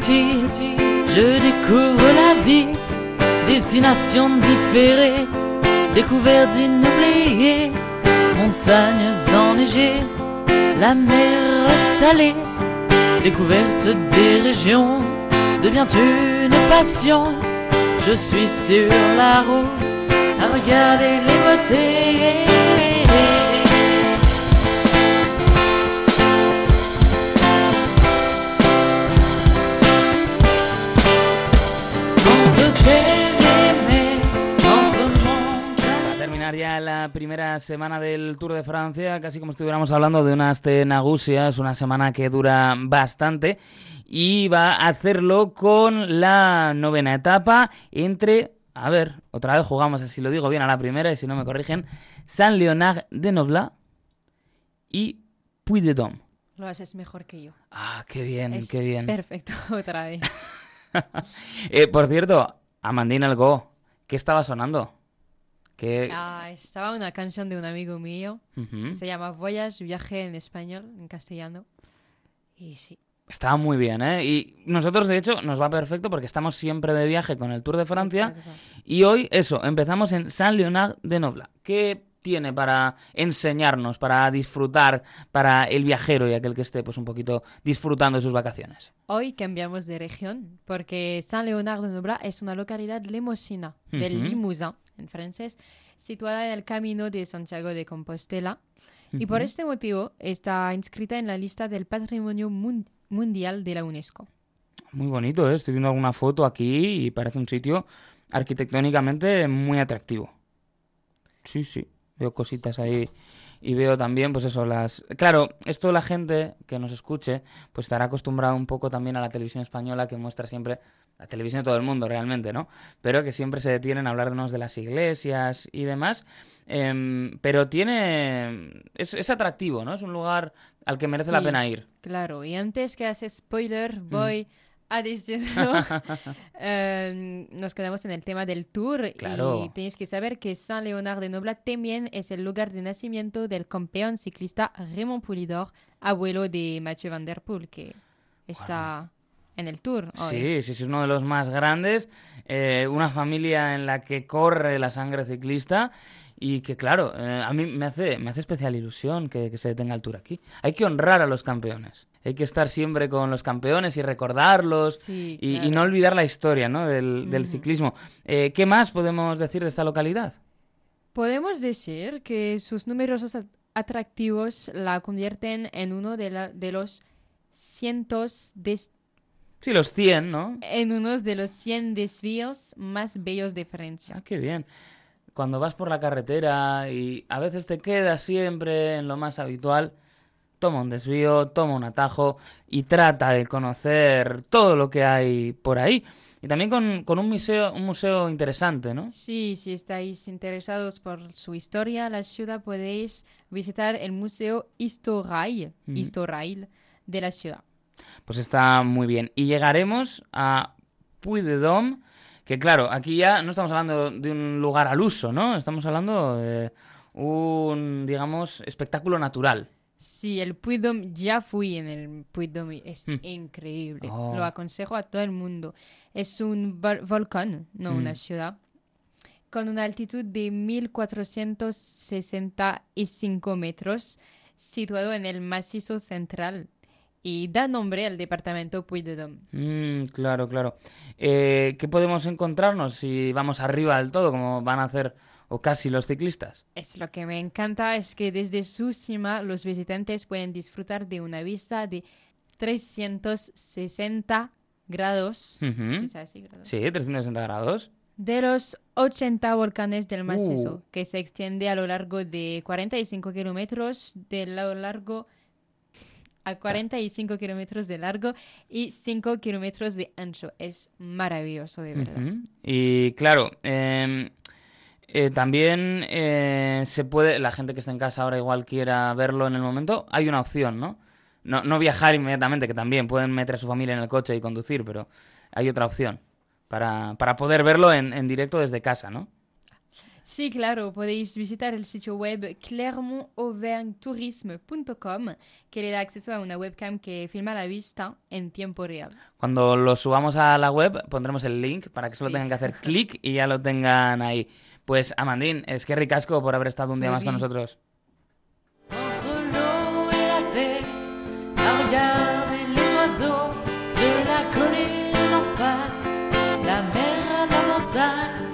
je découvre la vie, destination différée, découverte inoubliée, montagnes enneigées, la mer salée, découverte des régions devient une passion. Je suis sur la route à regarder les beautés. Terminar ya la primera semana del Tour de Francia, casi como estuviéramos hablando de unas tenagusias, una semana que dura bastante y va a hacerlo con la novena etapa entre, a ver, otra vez jugamos, si lo digo bien a la primera y si no me corrigen, San Leonard de Noblat y Puy de Dôme. Lo haces mejor que yo. Ah, qué bien, Es qué bien. Perfecto, otra vez. Eh, por cierto, Amandine Algo, ¿qué estaba sonando? ¿Qué... Ah, estaba una canción de un amigo mío. Se llama Voyage, viaje en español, en castellano. Y sí. Estaba muy bien, ¿eh? Y nosotros, de hecho, nos va perfecto porque estamos siempre de viaje con el Tour de Francia. exacto. Y hoy, eso, empezamos en Saint Leonard de Noblat. ¿Qué tiene para enseñarnos, para disfrutar, para el viajero y aquel que esté pues un poquito disfrutando de sus vacaciones? Hoy cambiamos de región porque Saint-Léonard de Noblat es una localidad limosina del. Limousin, en francés, situada en el camino de Santiago de Compostela. Y por este motivo está inscrita en la lista del Patrimonio Mun- Mundial de la UNESCO. Muy bonito, ¿eh? Estoy viendo alguna foto aquí y parece un sitio arquitectónicamente muy atractivo. Sí, sí, veo cositas ahí y veo también, pues eso, las... Claro, esto la gente que nos escuche, pues estará acostumbrada un poco también a la televisión española que muestra siempre, la televisión de todo el mundo realmente, ¿no? Pero que siempre se detienen a hablarnos de las iglesias y demás. Em, pero tiene... Es, es atractivo, ¿no? Es un lugar al que merece la pena ir. Claro, y antes que hace spoiler, Mm. A decirlo. Eh, nos quedamos en el tema del tour Claro. y tenéis que saber que Saint Léonard de Noblat también es el lugar de nacimiento del campeón ciclista Raymond Poulidor, abuelo de Mathieu Van Der Poel, que está en el tour hoy. Sí, sí, sí, es uno de los más grandes. eh, una familia en la que corre la sangre ciclista y que, claro, eh, a mí me hace, me hace especial ilusión que, que se detenga el Tour aquí. Hay que honrar a los campeones. Hay que estar siempre con los campeones y recordarlos Sí, y, y claro. no olvidar la historia ¿no? del, del Ujú. ciclismo. Eh, ¿Qué más podemos decir de esta localidad? Podemos decir que sus numerosos at- atractivos la convierten en uno de, la- de los cientos de Sí, los 100, ¿no? en uno de los 100 desvíos más bellos de Francia. Ah, qué bien. Cuando vas por la carretera y a veces te quedas siempre en lo más habitual, toma un desvío, toma un atajo y trata de conocer todo lo que hay por ahí. Y también con, con un, museo, un museo interesante, ¿no? Sí, si estáis interesados por su historia, la ciudad podéis visitar el Museo Historail, Ujú. Historail de la ciudad. Pues está muy bien. Y llegaremos a Puy de Dôme, que claro, aquí ya no estamos hablando de un lugar al uso, ¿no? Estamos hablando de un, digamos, espectáculo natural. Sí, el Puy de Dôme, ya fui en el Puy de Dôme, es Mm. increíble. Oh. Lo aconsejo a todo el mundo. Es un vol- volcán, no Mm. una ciudad, con una altitud de 1465 metros, situado en el macizo central y da nombre al departamento Puy de Dôme. Mm, claro, claro. Eh, ¿Qué podemos encontrarnos si vamos arriba del todo, como van a hacer o casi los ciclistas? Es lo que me encanta, es que desde su cima los visitantes pueden disfrutar de una vista de 360 grados. Ujú. ¿Sí es así, grados? Sí, 360 grados. De los 80 volcanes del macizo, Uh. que se extiende a lo largo de 45 kilómetros de lo largo a 45 kilómetros de largo y 5 kilómetros de ancho. Es maravilloso, de verdad. Y claro, em, eh, también eh, se puede, la gente que está en casa ahora igual quiera verlo en el momento, hay una opción, ¿no? No, no viajar inmediatamente, que también pueden meter a su familia en el coche y conducir, pero hay otra opción para, para poder verlo en, en directo desde casa, ¿no? Sí, claro, podéis visitar el sitio web clermontauvergnetourisme.com que le da acceso a una webcam que filma la vista en tiempo real. Cuando lo subamos a la web pondremos el link para que solo Sí. tengan que hacer clic y ya lo tengan ahí. Pues Amandín, es que ricasco por haber estado un día más con Sorry. nosotros. La terre, à regarder les oiseaux de la colline en face, la mer, la montagne,